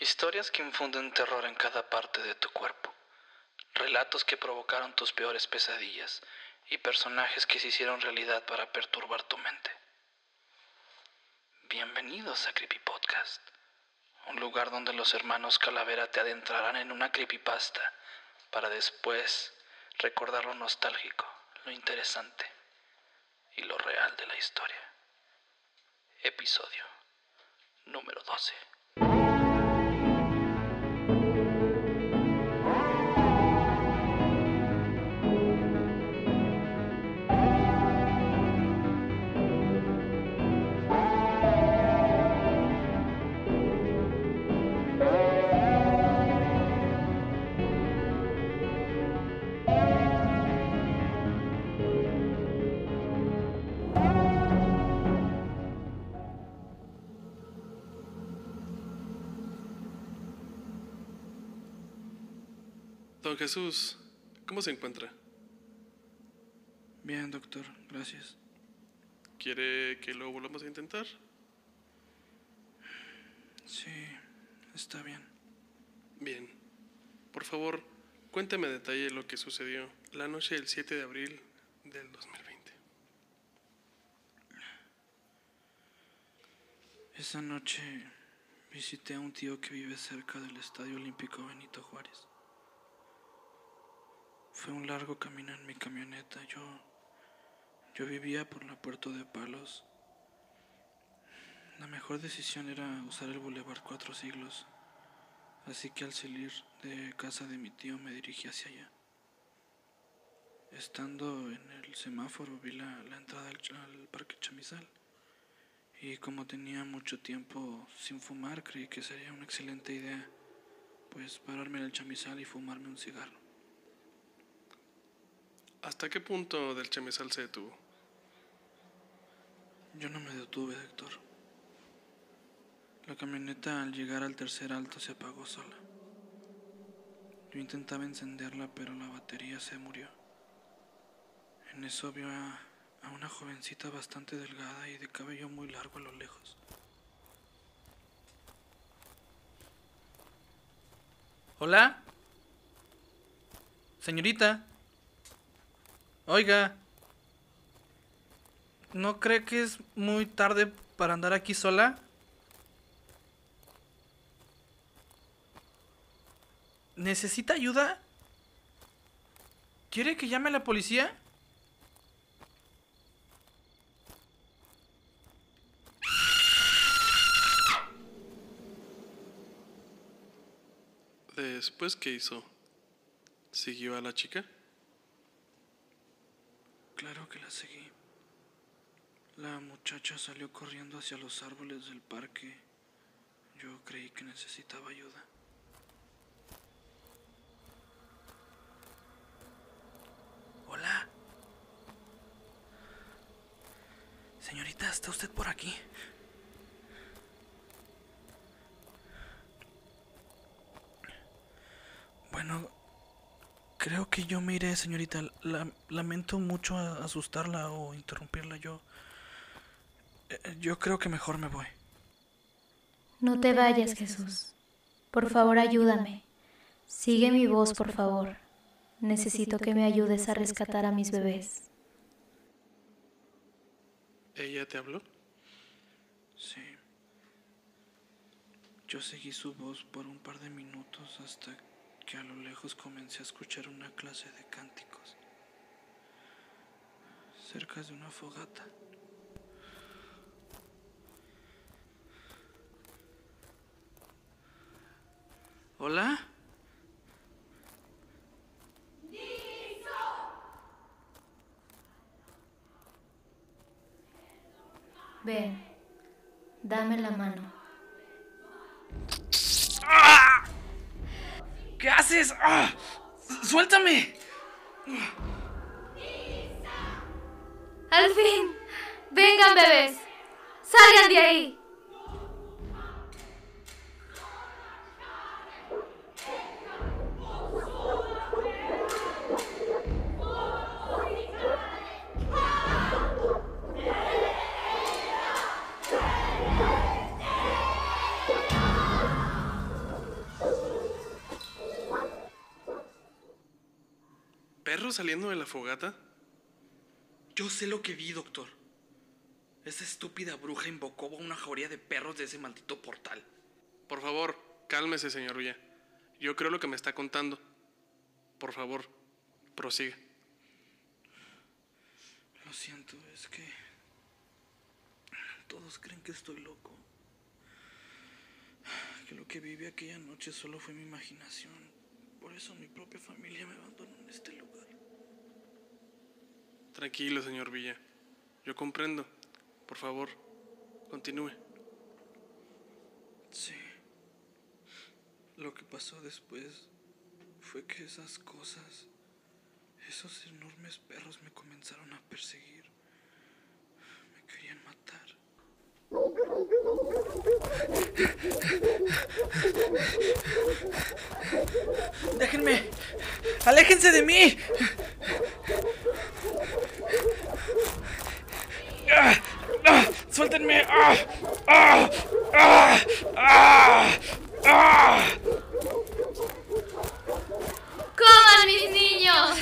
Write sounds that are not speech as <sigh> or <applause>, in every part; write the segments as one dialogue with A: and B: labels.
A: Historias que infunden terror en cada parte de tu cuerpo. Relatos que provocaron tus peores pesadillas y personajes que se hicieron realidad para perturbar tu mente. Bienvenidos a Creepy Podcast, un lugar donde los hermanos Calavera te adentrarán en una creepypasta para después recordar lo nostálgico, lo interesante y lo real de la historia. Episodio número 12.
B: Jesús, ¿cómo se encuentra?
A: Bien, doctor, gracias.
B: ¿Quiere que lo volvamos a intentar?
A: Sí, está bien.
B: Bien. Por favor, cuénteme a detalle lo que sucedió la noche del 7 de abril del 2020.
A: Esa noche visité a un tío que vive cerca del Estadio Olímpico Benito Juárez. Fue un largo camino en mi camioneta. Yo, yo vivía por la Puerto de Palos. La mejor decisión era usar el Boulevard Cuatro Siglos. Así que al salir de casa de mi tío me dirigí hacia allá. Estando en el semáforo vi la, la entrada al, al Parque Chamizal. Y como tenía mucho tiempo sin fumar, creí que sería una excelente idea, pues pararme en el chamizal y fumarme un cigarro.
B: ¿Hasta qué punto del chamizal se detuvo?
A: Yo no me detuve, doctor. La camioneta al llegar al tercer alto se apagó sola. Yo intentaba encenderla, pero la batería se murió. En eso vio a, a una jovencita bastante delgada y de cabello muy largo a lo lejos.
C: Hola. Señorita. Oiga. ¿No cree que es muy tarde para andar aquí sola? ¿Necesita ayuda? ¿Quiere que llame a la policía?
B: Después, ¿qué hizo? ¿Siguió a la chica?
A: Claro que la seguí. La muchacha salió corriendo hacia los árboles del parque. Yo creí que necesitaba ayuda. Hola. Señorita, ¿está usted por aquí? Bueno, creo que yo me iré, señorita. La- lamento mucho asustarla o interrumpirla. Yo. eh, Yo creo que mejor me voy.
D: No te vayas, Jesús. Por favor, ayúdame. Sigue mi voz, por favor. Necesito que me ayudes a rescatar a mis bebés.
B: ¿Ella te habló?
A: Sí. Yo seguí su voz por un par de minutos hasta que a lo lejos comencé a escuchar una clase de cánticos. Cerca de una fogata. ¿Hola?
D: Ven, dame la mano.
C: ¿Qué haces? ¡Ah! ¡Suéltame!
D: ¡Al fin! ¡Vengan, bebés! ¡Salgan de ahí!
B: Perros saliendo de la fogata?
A: Yo sé lo que vi, doctor. Esa estúpida bruja invocó a una jauría de perros de ese maldito portal.
B: Por favor, cálmese, señor Villa. Yo creo lo que me está contando. Por favor, prosiga.
A: Lo siento, es que todos creen que estoy loco. Que lo que viví aquella noche solo fue mi imaginación. Eso mi propia familia me abandonó en este lugar.
B: Tranquilo, señor Villa. Yo comprendo. Por favor, continúe.
A: Sí. Lo que pasó después fue que esas cosas, esos enormes perros me comenzaron a perseguir. ¡Déjenme! ¡Aléjense de mí! ¡Ah! ¡Ah! ¡Suéltenme! ¡Ah!
D: ¡Coman mis niños!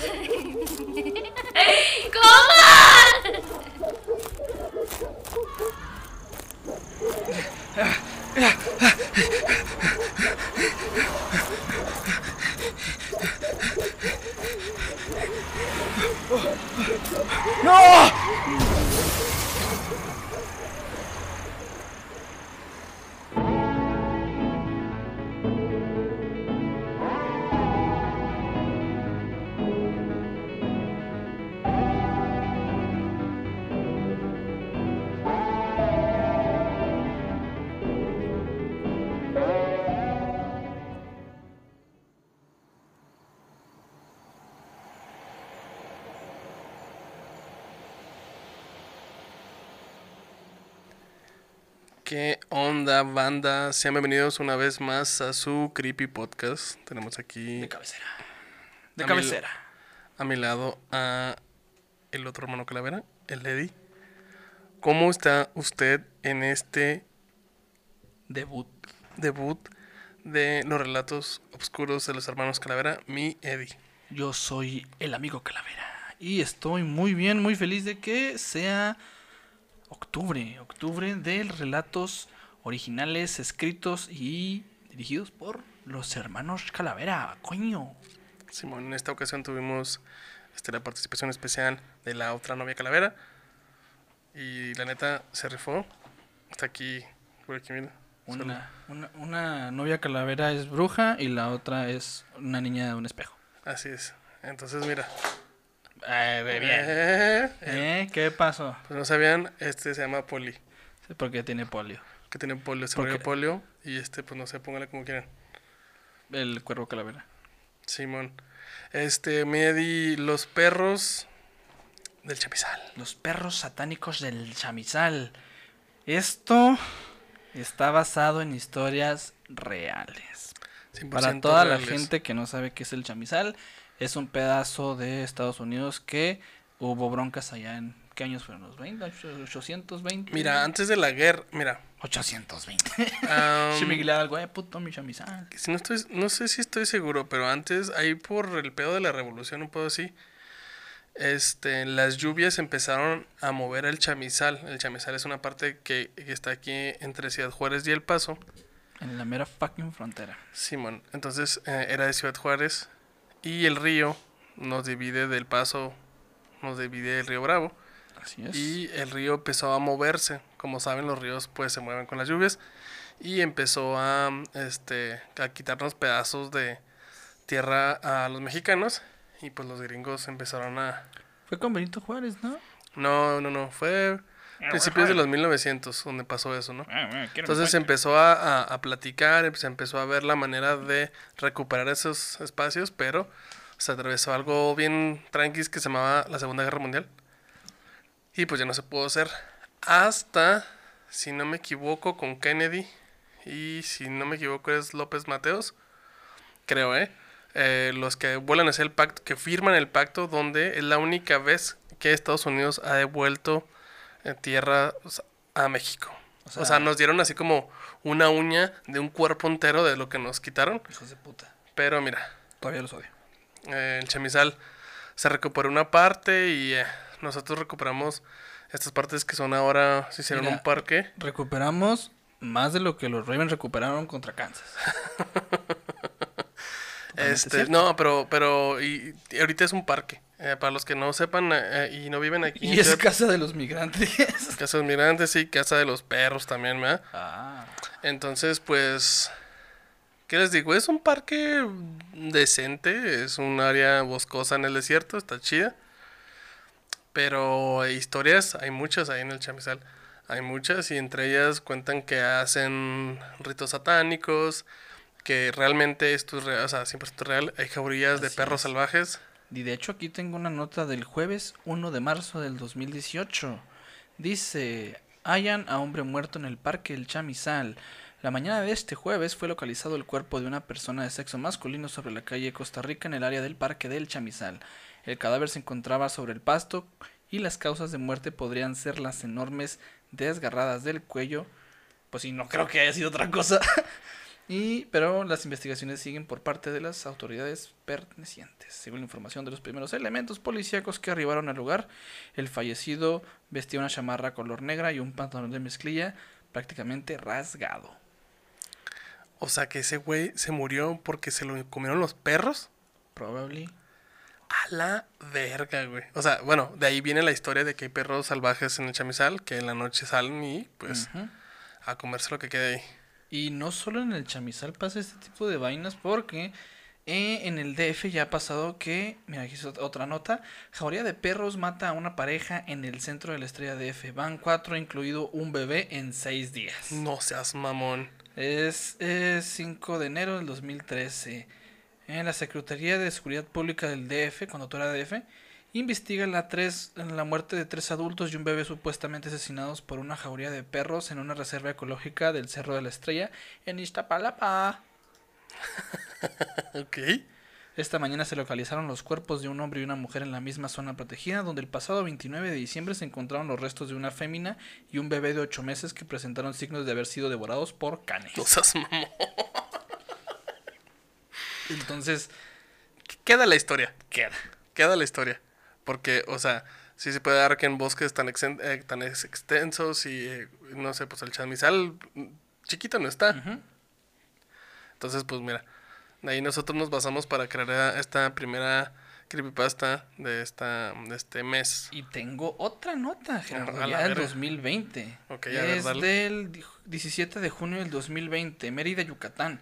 D: <laughs> ¡Coman!
B: Yeah. Onda, banda? Sean bienvenidos una vez más a su Creepy Podcast. Tenemos aquí
A: De cabecera. De
B: A mi-
A: cabecera.
B: a mi lado a el otro hermano Calavera, el Eddie. ¿Cómo está usted en este
A: Debut.
B: debut de los relatos oscuros de los hermanos Calavera? Mi Eddie.
A: Yo soy el amigo Calavera. Y estoy muy bien, muy feliz de que sea octubre. Octubre de relatos originales, escritos y dirigidos por los hermanos Calavera. Coño.
B: Simón, en esta ocasión tuvimos este, la participación especial de la otra novia Calavera. Y la neta se rifó. Está aquí, por aquí, mira.
A: Una, una, una novia Calavera es bruja y la otra es una niña de un espejo.
B: Así es. Entonces, mira.
A: Eh,
B: Eh,
A: ¿Eh? ¿Qué pasó?
B: Pues no sabían, este se llama Poli.
A: Sí, porque tiene polio.
B: Que tiene polio, se
A: ¿Por
B: murió polio. Y este, pues no sé, póngale como quieran.
A: El cuervo Calavera.
B: Simón. Este, me di los perros del chamizal.
A: Los perros satánicos del chamizal. Esto está basado en historias reales.
B: 100%
A: Para toda la gente que no sabe qué es el chamizal, es un pedazo de Estados Unidos que hubo broncas allá en... ¿Qué años fueron? ¿Los 20? ¿Ocho- ¿820?
B: Mira, antes de la guerra, mira.
A: 820.
B: am,
A: Si me guiaba algo, eh, puto mi chamizal.
B: si no, estoy, no sé si estoy seguro, pero antes, ahí por el pedo de la revolución, un poco así, este, las lluvias empezaron a mover el chamizal. El chamizal es una parte que, que está aquí entre Ciudad Juárez y El Paso.
A: En la mera fucking frontera.
B: Simón, entonces eh, era de Ciudad Juárez y el río nos divide del Paso, nos divide el río Bravo.
A: Así es.
B: Y el río empezó a moverse. Como saben, los ríos pues se mueven con las lluvias. Y empezó a, este, a quitarnos pedazos de tierra a los mexicanos. Y pues los gringos empezaron a...
A: Fue con Benito Juárez, ¿no?
B: No, no, no. Fue principios de los 1900 donde pasó eso, ¿no?
A: Ah,
B: Entonces se empezó a, a- a platicar, se empezó a ver la manera de recuperar esos espacios, pero se atravesó algo bien tranquis que se llamaba la Segunda Guerra Mundial. Y pues ya no se pudo hacer hasta, si no me equivoco, con Kennedy y si no me equivoco es López Mateos, creo, ¿eh? Eh, los que vuelan hacia el pacto, que firman el pacto donde es la única vez que Estados Unidos ha devuelto eh, tierra o sea, a México.
A: O
B: O
A: sea-
B: nos dieron así como una uña de un cuerpo entero de lo que nos quitaron.
A: Hijos de puta.
B: Pero mira,
A: Todavía los odio.
B: eh, el chamizal se recuperó una parte y nosotros recuperamos estas partes que son ahora, se hicieron
A: Mira,
B: un parque.
A: Recuperamos más de lo que los Ravens recuperaron contra Kansas. <laughs>
B: Este, no, pero, pero, y, y ahorita es un parque. Eh, para los que no sepan eh, y no viven aquí. <laughs>
A: Y <laughs> es casa de los migrantes.
B: Casa de los migrantes y casa de los perros también, ¿verdad?
A: ah.
B: Entonces, pues, ¿qué les digo? Es un parque decente, es un área boscosa en el desierto, está chida. Pero historias, hay muchas ahí en el chamizal. Hay muchas y entre ellas cuentan que hacen ritos satánicos, que realmente esto es real, o sea, 100% real. Hay jaurías de perros
A: es.
B: salvajes.
A: Y de hecho aquí tengo una nota del jueves 1 de marzo del 2018. Dice, hallan a hombre muerto en el parque El Chamizal. La mañana de este jueves fue localizado el cuerpo de una persona de sexo masculino sobre la calle Costa Rica en el área del parque del Chamizal. El cadáver se encontraba sobre el pasto y las causas de muerte podrían ser las enormes desgarradas del cuello. Pues sí, no creo que haya sido otra cosa. <laughs> Y, pero las investigaciones siguen por parte de las autoridades pertenecientes. Según la información de los primeros elementos policíacos que arribaron al lugar, el fallecido vestía una chamarra color negra y un pantalón de mezclilla prácticamente rasgado.
B: O sea, que ese güey se murió porque se lo comieron los perros.
A: Probably.
B: A la verga, güey. O sea, bueno, de ahí viene la historia de que hay perros salvajes en el chamizal que en la noche salen y pues a comerse lo que quede ahí.
A: Y no solo en el chamizal pasa este tipo de vainas porque eh, en el DF ya ha pasado que, mira, aquí es ot- otra nota, jauría de perros mata a una pareja en el centro de la estrella DF. Van cuatro, incluido un bebé, en seis días.
B: No seas mamón.
A: Es, es 5 de enero del 2013. En la Secretaría de Seguridad Pública del DF, conductora DF, investiga la, tres, la muerte de tres adultos y un bebé supuestamente asesinados por una jauría de perros en una reserva ecológica del Cerro de la Estrella en Iztapalapa. <laughs>
B: Ok.
A: Esta mañana se localizaron los cuerpos de un hombre y una mujer en la misma zona protegida, donde el pasado 29 de diciembre se encontraron los restos de una fémina y un bebé de 8 meses que presentaron signos de haber sido devorados por canes.
B: No seas mamón.
A: Entonces,
B: Queda la historia.
A: queda.
B: Queda la historia. Porque, o sea, sí se puede dar que en bosques tan, exen- eh, tan ex- extensos y, eh, no sé, pues el chamizal chiquito no está. Entonces, pues mira, de ahí nosotros nos basamos para crear esta primera creepypasta de, esta, de este mes.
A: Y tengo otra nota, Gerardo,
B: A
A: ya del
B: verga.
A: 2020.
B: Ok, a ver,
A: es del di- 17 de junio del 2020, Mérida, Yucatán.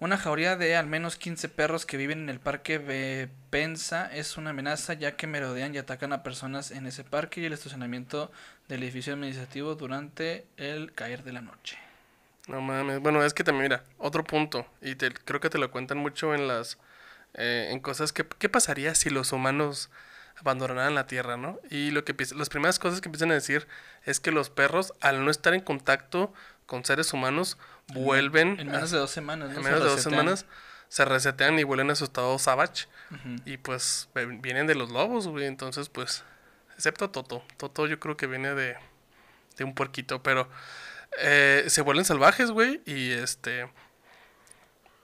A: Una jauría de al menos 15 perros que viven en el parque Be- Pensa es una amenaza ya que merodean y atacan a personas en ese parque y el estacionamiento del edificio administrativo durante el caer de la noche.
B: No mames. Bueno, es que también, mira, otro punto. Y te, creo que te lo cuentan mucho en las. eh, en cosas que. ¿Qué pasaría si los humanos abandonaran la Tierra, no? Y lo que las primeras cosas que empiezan a decir es que los perros, al no estar en contacto con seres humanos, vuelven.
A: En
B: a-
A: menos de dos semanas, ¿no?
B: en menos de dos semanas se resetean y vuelven a su estado savage. Y pues vienen de los lobos, güey. Entonces, pues. Excepto Toto. Toto yo creo que viene de. De un puerquito. Pero. eh, se vuelven salvajes, güey. Y este.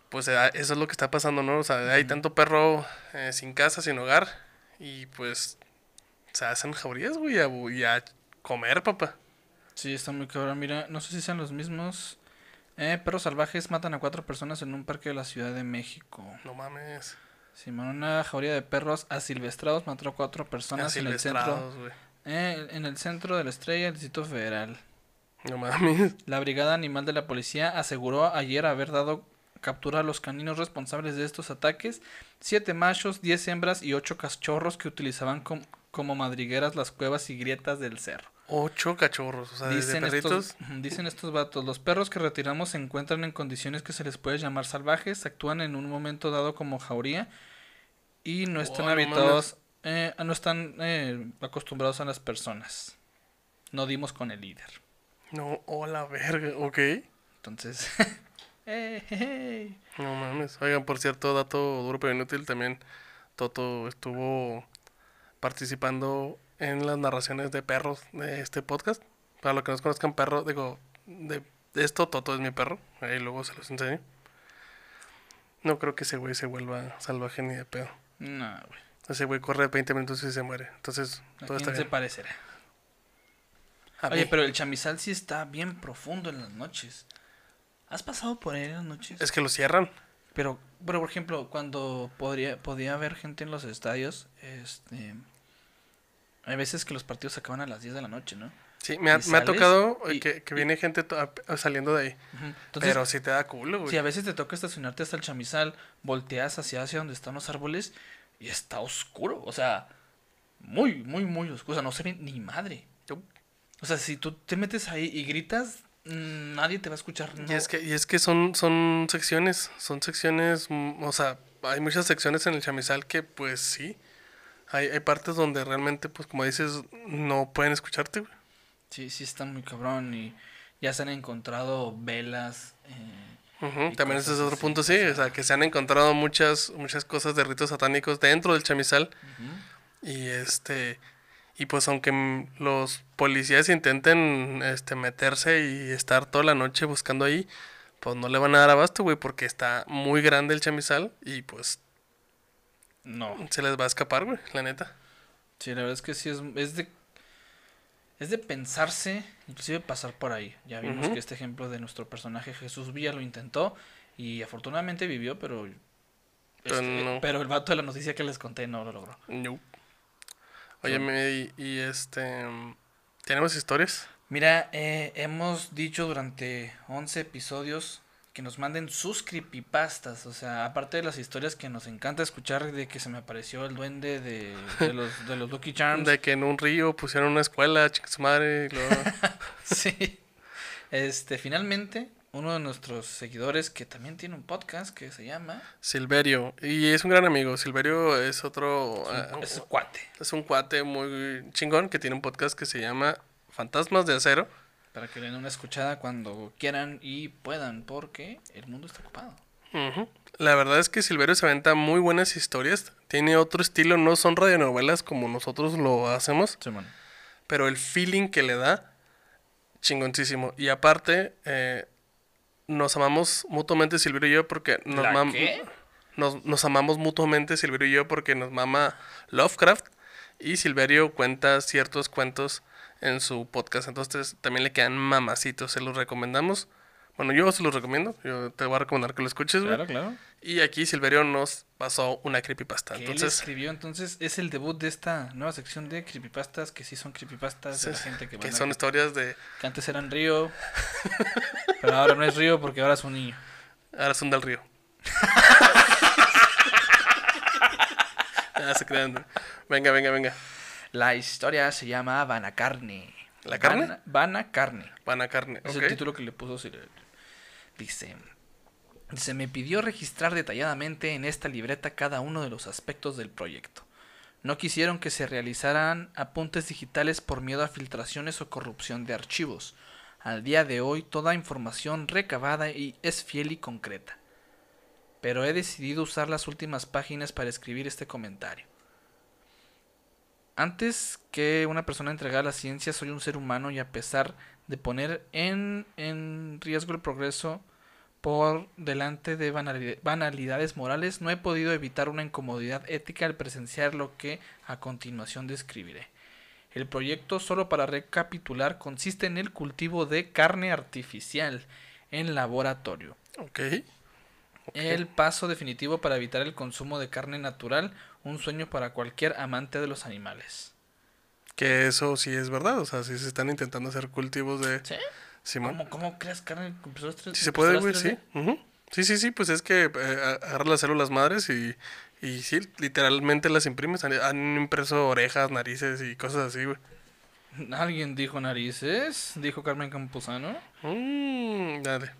B: Pues eh, eso es lo que está pasando, ¿no? O sea, hay tanto perro eh, sin casa, sin hogar. Y pues. Se hacen jaurías, güey. a bu- Y a comer, papá.
A: Sí, está muy cabrón. Mira, no sé si sean los mismos. Eh, perros salvajes matan a cuatro personas en un parque de la Ciudad de México.
B: No mames.
A: Simón, una jauría de perros asilvestrados mató a cuatro personas en el centro. Eh, en el centro de la estrella del Distrito Federal.
B: No mames.
A: La Brigada Animal de la Policía aseguró ayer haber dado captura a los caninos responsables de estos ataques. Siete machos, diez hembras y ocho cachorros que utilizaban com- como madrigueras las cuevas y grietas del cerro.
B: Ocho cachorros. O sea,
A: Dicen
B: perritos.
A: estos, dicen estos vatos, los perros que retiramos se encuentran en condiciones que se les puede llamar salvajes, actúan en un momento dado como jauría y no están
B: Oh, no
A: habituados, eh, no están eh, acostumbrados a las personas. No dimos con el líder.
B: No, hola, verga. Ok.
A: Entonces, <laughs> eh.
B: No mames. Oigan, por cierto, dato duro pero inútil, también Toto estuvo participando en las narraciones de perros de este podcast. Para los que no conozcan perro, digo, de, de esto Toto es mi perro. Ahí luego se los enseño. No creo que ese güey se vuelva salvaje ni de pedo.
A: no, güey.
B: Ese güey corre 20 minutos y se muere. Entonces,
A: ¿A
B: todo está
A: quién se
B: bien.
A: parecerá?
B: A
A: Oye,
B: mí.
A: pero el chamizal sí está bien profundo en las noches. ¿Has pasado por ahí en las noches?
B: Es que lo cierran.
A: Pero, pero por ejemplo, cuando podría, podía haber gente en los estadios, este... Hay veces que los partidos se acaban a las 10 de la noche, ¿no?
B: Sí, me ha,
A: Y
B: me ha tocado eh,
A: y-
B: que, que
A: y-
B: viene gente saliendo de ahí.
A: Entonces,
B: pero sí te da culo, güey.
A: si a veces te toca estacionarte hasta el chamizal, volteas hacia, hacia donde están los árboles y está oscuro. O sea, muy, muy, muy oscuro. O sea, no se ve ni madre. O sea, si tú te metes ahí y gritas, nadie te va a escuchar.
B: Y
A: no.
B: es que, y es que son, son secciones, son secciones, mm, o sea, hay muchas secciones en el chamizal que pues sí, hay, hay partes donde realmente, pues como dices, no pueden escucharte, güey.
A: Sí, sí está muy cabrón y ya se han encontrado velas. eh,
B: También ese es otro punto, sí, o sea, que se han encontrado muchas, muchas cosas de ritos satánicos dentro del chamizal y este, y pues aunque los policías intenten, este, meterse y estar toda la noche buscando ahí, pues no le van a dar abasto, güey, porque está muy grande el chamizal y pues
A: No.
B: se les va a escapar, güey, la neta.
A: Sí, la verdad es que sí es, es de es de pensarse, inclusive pasar por ahí. Ya vimos que este ejemplo de nuestro personaje Jesús Villa lo intentó y afortunadamente vivió, pero
B: Pero
A: este,
B: no.
A: pero el vato de la noticia que les conté no lo logró.
B: No. Oye, y, y, este. ¿Tenemos historias?
A: Mira, eh, hemos dicho durante 11 episodios que nos manden sus creepypastas, o sea, aparte de las historias que nos encanta escuchar de que se me apareció el duende de, de los, de los Lucky <laughs> Charms.
B: De que en un río pusieron una escuela, chica su madre. y luego- <laughs>
A: Sí. Este, finalmente, uno de nuestros seguidores que también tiene un podcast que se llama
B: Silverio. Y es un gran amigo. Silverio es otro. ah,
A: es cuate.
B: es un cuate muy chingón que tiene un podcast que se llama Fantasmas de Acero.
A: Para que le den una escuchada cuando quieran y puedan, porque el mundo está ocupado.
B: Ujú. La verdad es que Silverio se aventa muy buenas historias. Tiene otro estilo, no son radionovelas como nosotros lo hacemos.
A: Simón.
B: pero el feeling que le da, chingoncísimo. Y aparte, eh, nos amamos mutuamente Silverio y yo porque nos,
A: ¿La
B: mam-
A: qué?
B: nos, nos amamos mutuamente Silverio y yo porque nos mama Lovecraft y Silverio cuenta ciertos cuentos en su podcast. Entonces también le quedan mamacitos, se los recomendamos. Bueno, yo se los recomiendo, yo te voy a recomendar que lo escuches, güey.
A: Claro, claro.
B: Y aquí Silverio nos pasó una creepypasta.
A: Que él
B: Entonces,
A: escribió, entonces es el debut de esta nueva sección de creepypastas, que sí son creepypastas de la gente que,
B: que
A: van a-
B: son historias de...
A: que antes eran Río, pero ahora no es Río porque ahora es un niño.
B: Ahora son del río. <laughs> <laughs> ya se crean. Venga, venga, venga.
A: La historia se llama Vanacarne.
B: ¿La carne?
A: Vana- Vanacarne.
B: Van a carne.
A: Es el título que le puso Dice, se me pidió registrar detalladamente en esta libreta cada uno de los aspectos del proyecto. No quisieron que se realizaran apuntes digitales por miedo a filtraciones o corrupción de archivos. Al día de hoy toda información recabada y es fiel y concreta. Pero he decidido usar las últimas páginas para escribir este comentario. Antes que una persona entregada a la ciencia, soy un ser humano y a pesar de poner en, en riesgo el progreso por delante de banali- banalidades morales, no he podido evitar una incomodidad ética al presenciar lo que a continuación describiré. El proyecto, solo para recapitular, consiste en el cultivo de carne artificial en laboratorio.
B: Ok.
A: El paso definitivo para evitar el consumo de carne natural, un sueño para cualquier amante de los animales.
B: Que eso sí es verdad. O sea, sí se están intentando hacer cultivos de.
A: ¿Sí?
B: Simón.
A: ¿Cómo, cómo creas carne con
B: Sí se puede, güey, sí.
A: 3D?
B: Ujú. Sí, sí, sí. Pues es que eh, agarras las células madres y. Y sí, literalmente las imprimes. Han, han impreso orejas, narices y cosas así, güey.
A: Alguien dijo narices, dijo Carmen Campuzano.
B: Mmm, dale.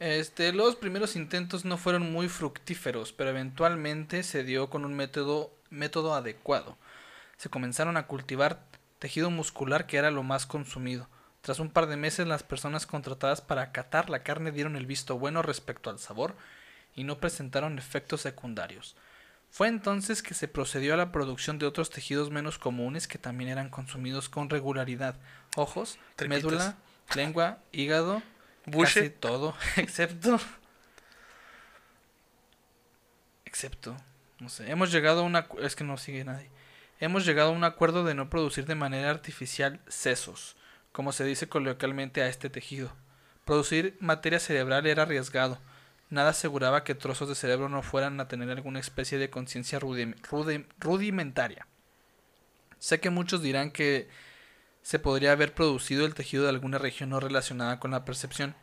A: Este, los primeros intentos no fueron muy fructíferos, pero eventualmente se dio con un método, método adecuado. Se comenzaron a cultivar tejido muscular que era lo más consumido. Tras un par de meses las personas contratadas para catar la carne dieron el visto bueno respecto al sabor y no presentaron efectos secundarios. Fue entonces que se procedió a la producción de otros tejidos menos comunes que también eran consumidos con regularidad. Ojos, médula, lengua, hígado,
B: Buche.
A: Casi todo, <laughs> excepto. Excepto No sé, hemos llegado a una... Es que no sigue nadie. Hemos llegado a un acuerdo de no producir de manera artificial sesos, como se dice coloquialmente a este tejido. Producir materia cerebral era arriesgado. Nada aseguraba que trozos de cerebro no fueran a tener alguna especie de conciencia rudim- rudim- rudimentaria. Sé que muchos dirán que se podría haber producido el tejido de alguna región no relacionada con la percepción.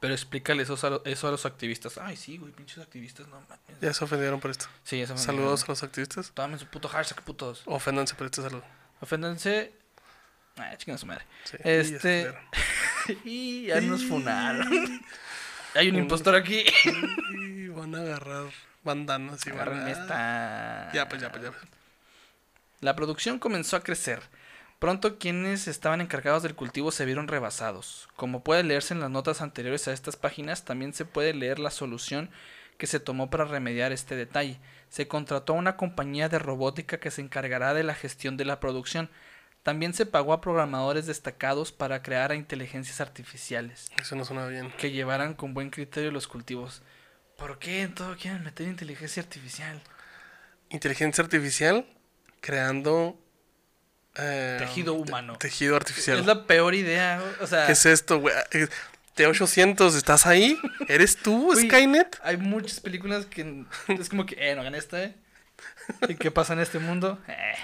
A: Pero explícale eso a, lo- eso a los activistas. Ay, sí, güey, pinches activistas, no mames.
B: Ya se ofendieron por esto.
A: Sí, eso me
B: Saludos a los activistas.
A: Tomen su puto hashtag, putos.
B: Oféndanse por este saludo.
A: Oféndanse. Ah, chingan su madre.
B: Sí,
A: Este-
B: y ya se <laughs>
A: y ya nos funaron. <laughs> Hay un impostor aquí.
B: Y van a agarrar bandanas y van
A: Agárrenme
B: a...
A: esta.
B: Ya, pues ya, pues ya. pues.
A: La producción comenzó a crecer. Pronto quienes estaban encargados del cultivo se vieron rebasados. Como puede leerse en las notas anteriores a estas páginas, también se puede leer la solución que se tomó para remediar este detalle. Se contrató a una compañía de robótica que se encargará de la gestión de la producción. También se pagó a programadores destacados para crear a inteligencias artificiales
B: Eso no suena bien.
A: que llevaran con buen criterio los cultivos. ¿Por qué en todo quieren meter inteligencia artificial?
B: Inteligencia artificial creando... eh,
A: Tejido
B: te-
A: humano.
B: tejido artificial.
A: Es la peor idea. O sea,
B: ¿Qué es esto, güey? Eh, T800, ¿estás ahí? ¿Eres tú, <laughs>
A: Uy.
B: Skynet?
A: Hay muchas películas que es como que, eh, no gané esta, eh. ¿Y qué pasa en este mundo? Eh.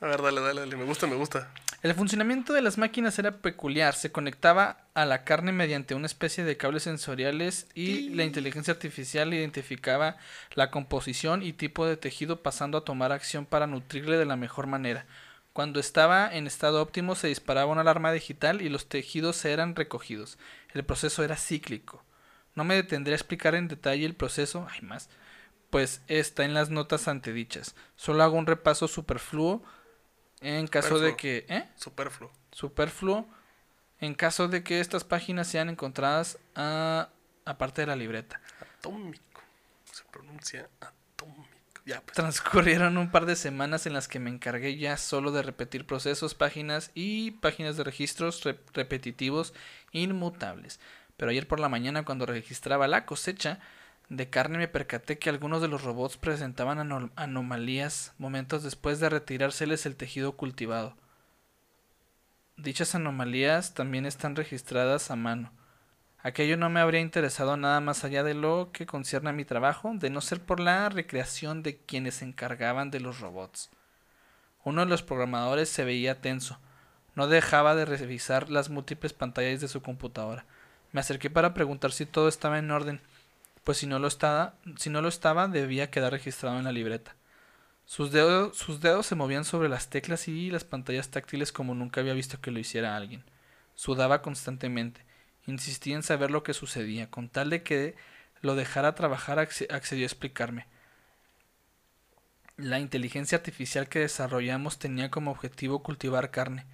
B: A ver, dale, dale, dale. Me gusta, me gusta.
A: El funcionamiento de las máquinas era peculiar. Se conectaba a la carne mediante una especie de cables sensoriales y la inteligencia artificial identificaba la composición y tipo de tejido pasando a tomar acción para nutrirle de la mejor manera. Cuando estaba en estado óptimo se disparaba una alarma digital y los tejidos eran recogidos. El proceso era cíclico. No me detendré a explicar en detalle el proceso, hay más, pues está en las notas antedichas. Solo hago un repaso superfluo en caso de que... ¿Eh?
B: Superfluo.
A: superfluo en caso de que estas páginas sean encontradas a, aparte de la libreta.
B: Atómico. Se pronuncia atómico. Ya.
A: Transcurrieron un par de semanas en las que me encargué ya solo de repetir procesos, páginas y páginas de registros re- repetitivos inmutables. Pero ayer por la mañana cuando registraba la cosecha de carne me percaté que algunos de los robots presentaban ano- anomalías momentos después de retirárseles el tejido cultivado. Dichas anomalías también están registradas a mano. Aquello no me habría interesado nada más allá de lo que concierne a mi trabajo, de no ser por la recreación de quienes se encargaban de los robots. Uno de los programadores se veía tenso. No dejaba de revisar las múltiples pantallas de su computadora. Me acerqué para preguntar si todo estaba en orden, pues si no lo estaba, si no lo estaba debía quedar registrado en la libreta. Sus dedos, sus dedos se movían sobre las teclas y las pantallas táctiles como nunca había visto que lo hiciera alguien. Sudaba constantemente. Insistí en saber lo que sucedía. Con tal de que lo dejara trabajar, acce- accedió a explicarme. La inteligencia artificial que desarrollamos tenía como objetivo cultivar carne,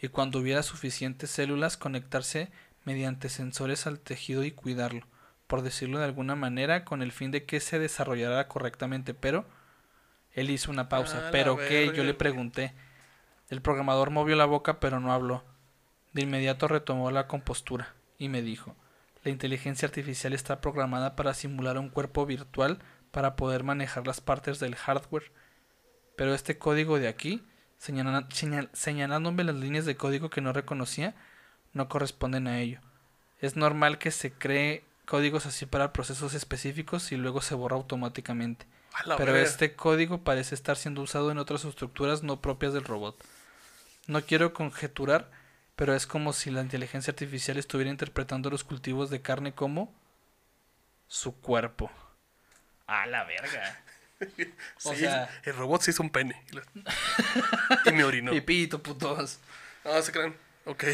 A: y cuando hubiera suficientes células conectarse mediante sensores al tejido y cuidarlo, por decirlo de alguna manera, con el fin de que se desarrollara correctamente. Pero él hizo una pausa. ¿Pero qué? Yo le pregunté. El programador movió la boca pero no habló. De inmediato retomó la compostura y me dijo, la inteligencia artificial está programada para simular un cuerpo virtual para poder manejar las partes del hardware. Pero este código de aquí, señala- señal- señalándome las líneas de código que no reconocía, no corresponden a ello. Es normal que se cree códigos así para procesos específicos y luego se borra automáticamente. Pero este código parece estar siendo usado en otras estructuras no propias del robot. No quiero conjeturar, pero es como si la inteligencia artificial estuviera interpretando los cultivos de carne como su cuerpo. A la verga. <laughs> o
B: Sí,
A: sea-
B: el robot se hizo un pene. Y, me orinó. <laughs>
A: Pipito, putos.
B: No, se crean. Ok.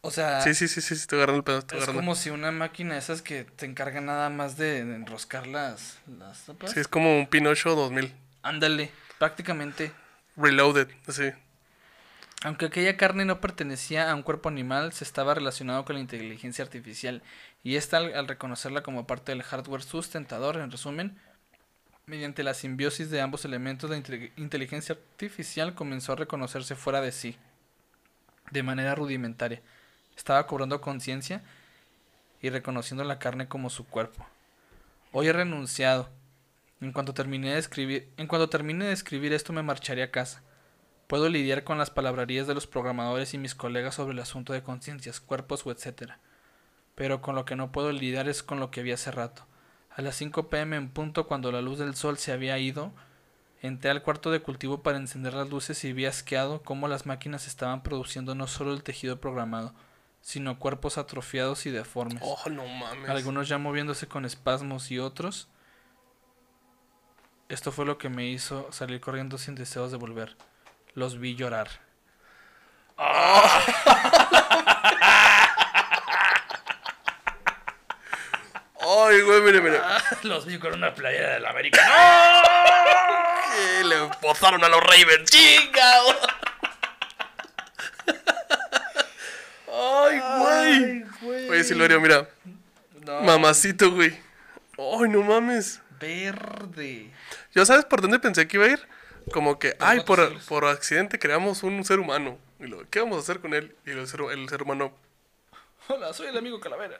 A: O sea,
B: Sí, sí, sí, sí, estoy agarrando el pedo. Estoy
A: es
B: agarrando.
A: como si una máquina de esas que te encarga nada más de, de enroscar las, las tapas.
B: Sí, es como un Pinocho 2000.
A: Ándale, prácticamente.
B: Reloaded, así.
A: Aunque aquella carne no pertenecía a un cuerpo animal, se estaba relacionado con la inteligencia artificial, y esta al, reconocerla como parte del hardware sustentador, en resumen, mediante la simbiosis de ambos elementos, la inte- inteligencia artificial comenzó a reconocerse fuera de sí, de manera rudimentaria. Estaba cobrando conciencia y reconociendo la carne como su cuerpo. Hoy he renunciado. En cuanto terminé de escribir, en cuanto termine de escribir esto me marcharé a casa. Puedo lidiar con las palabrerías de los programadores y mis colegas sobre el asunto de conciencias, cuerpos o etcétera. Pero con lo que no puedo lidiar es con lo que vi hace rato. A las 5 pm en punto, cuando la luz del sol se había ido, entré al cuarto de cultivo para encender las luces y vi asqueado cómo las máquinas estaban produciendo no solo el tejido programado, sino cuerpos atrofiados y deformes.
B: Oh, no mames.
A: Algunos ya moviéndose con espasmos y otros. Esto fue lo que me hizo salir corriendo sin deseos de volver. Los vi llorar.
B: Ay, güey, mire, mire. <laughs>
A: Los vi con una playera del América.
B: Que le pozaron a los Ravens. ¡Chinga! Ay, güey. Oye, Silverio, mira. Mamacito, güey. Ay, no mames.
A: Verde.
B: ¿Yo sabes por dónde pensé que iba a ir? Como que, ay, por, por accidente creamos un ser humano. Y lo, ¿qué vamos a hacer con él? Y el ser, el ser humano,
A: Hola, soy el amigo Calavera.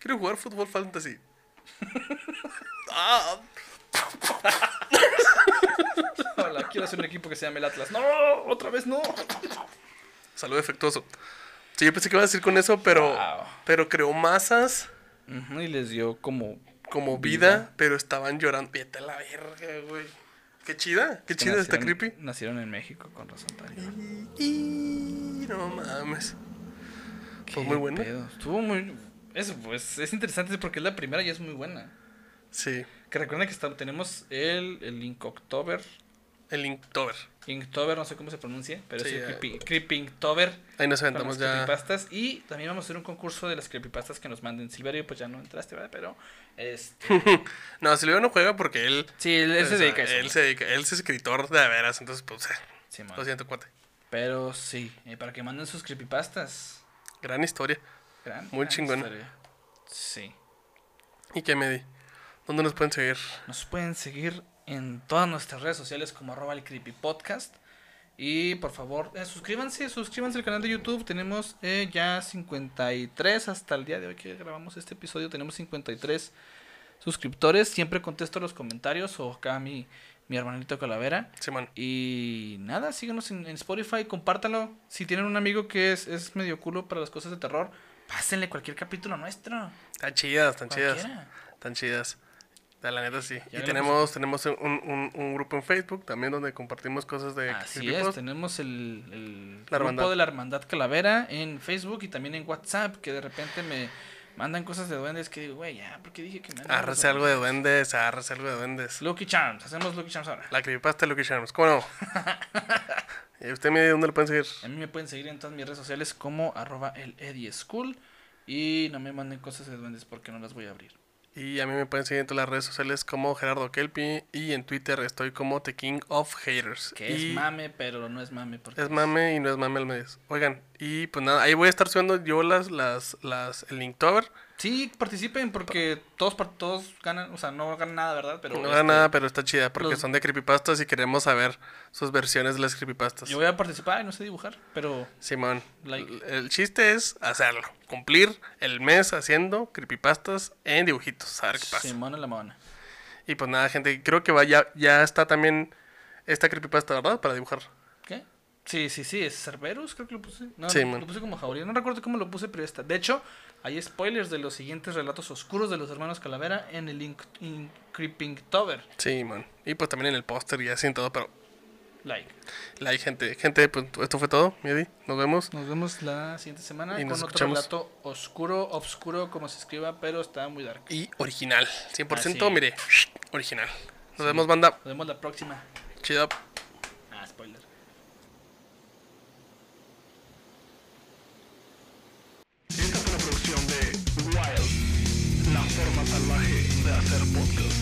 B: quiero jugar fútbol fantasy. <laughs> ah, <laughs>
A: Hola, quiero hacer un equipo que se llame el Atlas. No, otra vez no.
B: salud defectuoso. Sí, yo pensé que iba a decir con eso, pero,
A: Wow.
B: pero creó masas
A: y les dio como.
B: como vida, pero estaban llorando. Vete a la verga, güey. Qué chida, qué chida, está creepy.
A: Nacieron en México, con razón. Tario.
B: Y no mames. Pues muy buena.
A: pedo. Estuvo muy. Eso, pues es interesante porque es la primera y es muy buena.
B: Sí,
A: Que recuerden que está- tenemos el, el Inktober.
B: el Inktober.
A: Inktober, no sé cómo se pronuncia, pero
B: Sí,
A: es el creepy, Inktober.
B: Ahí nos aventamos ya.
A: creepypastas. Y también vamos a hacer un concurso de las creepypastas que nos manden. Silverio, pues ya no entraste, ¿verdad? Pero. Este, <laughs>
B: No, Silvio no juega porque él.
A: sí, él, se dedica a eso.
B: Él se dedica, él es escritor de veras, entonces, pues, eh,
A: Sí,
B: lo siento, cuate.
A: Pero sí, eh, para que manden sus creepypastas.
B: Gran historia.
A: Gran,
B: Muy
A: gran
B: chingona.
A: historia. Sí.
B: ¿Y qué me di? ¿Dónde nos pueden seguir?
A: Nos pueden seguir en todas nuestras redes sociales como arroba el creepypodcast. Y por favor, eh, suscríbanse, suscríbanse al canal de YouTube. Tenemos eh, ya 53 hasta el día de hoy que grabamos este episodio. Tenemos 53 suscriptores. Siempre contesto los comentarios o acá mi, mi hermanito Calavera.
B: Simón.
A: Y nada, síganos en, en Spotify, compártanlo. Si tienen un amigo que es, es medio culo para las cosas de terror, pásenle cualquier capítulo nuestro.
B: Están chidas, están chidas. Están chidas. De la neta sí.
A: Ya
B: y tenemos, tenemos un, un, un grupo en Facebook también donde compartimos cosas de
A: Así es, tenemos el, grupo
B: hermandad.
A: de la Hermandad Calavera en Facebook y también en WhatsApp, que de repente me mandan cosas de duendes que digo, güey, ya, ¿por qué dije que me
B: Arrece algo de duendes, arrece algo de duendes.
A: Lucky Charms, hacemos Lucky Charms ahora.
B: La creepypasta de Lucky Charms, ¿cómo no? <laughs> ¿Y usted me dónde lo pueden seguir?
A: A mí me pueden seguir en todas mis redes sociales como arroba el Eddie School y no me manden cosas de duendes porque no las voy a abrir.
B: Y a mí me pueden seguir en todas las redes sociales como Gerardo Kelpi y en Twitter estoy como The King of Haters.
A: Que
B: Y
A: es mame, pero no es mame. Porque
B: Es mame y no es mame al medio. Oigan, y pues nada, ahí voy a estar subiendo yo las, las, las, el Linktober.
A: Sí, participen porque todos, todos ganan, o sea, no ganan nada, ¿verdad? Pero
B: No
A: este,
B: gana nada, pero está chida porque
A: los-
B: son de creepypastas y queremos saber sus versiones de las creepypastas.
A: Yo voy a participar y no sé dibujar, pero
B: Simón,
A: Like.
B: el, chiste es hacerlo, cumplir el mes haciendo creepypastas en dibujitos, a ver qué pasa.
A: Simón en la mona.
B: Y pues nada, gente, creo que vaya, ya está también esta creepypasta, ¿verdad? Para dibujar.
A: ¿Qué? Sí, sí, sí, es Cerberus, creo que lo puse. No,
B: Sí,
A: lo, lo puse como Jauría. No recuerdo cómo lo puse, pero ya está. De hecho, hay spoilers de los siguientes relatos oscuros de los hermanos Calavera en el in Creeping Tower.
B: Sí, man. Y pues también en el póster y así en todo, pero
A: Like.
B: like, gente. Gente, pues esto fue todo, mi Eddie. Nos vemos.
A: Nos vemos la siguiente semana
B: Y
A: con otro relato oscuro, obscuro, como se escriba, pero está muy dark.
B: Y original. 100%
A: Así.
B: mire, original. Nos vemos, banda.
A: Nos vemos la próxima.
B: Chido.
E: Wild, la forma salvaje de hacer podcast.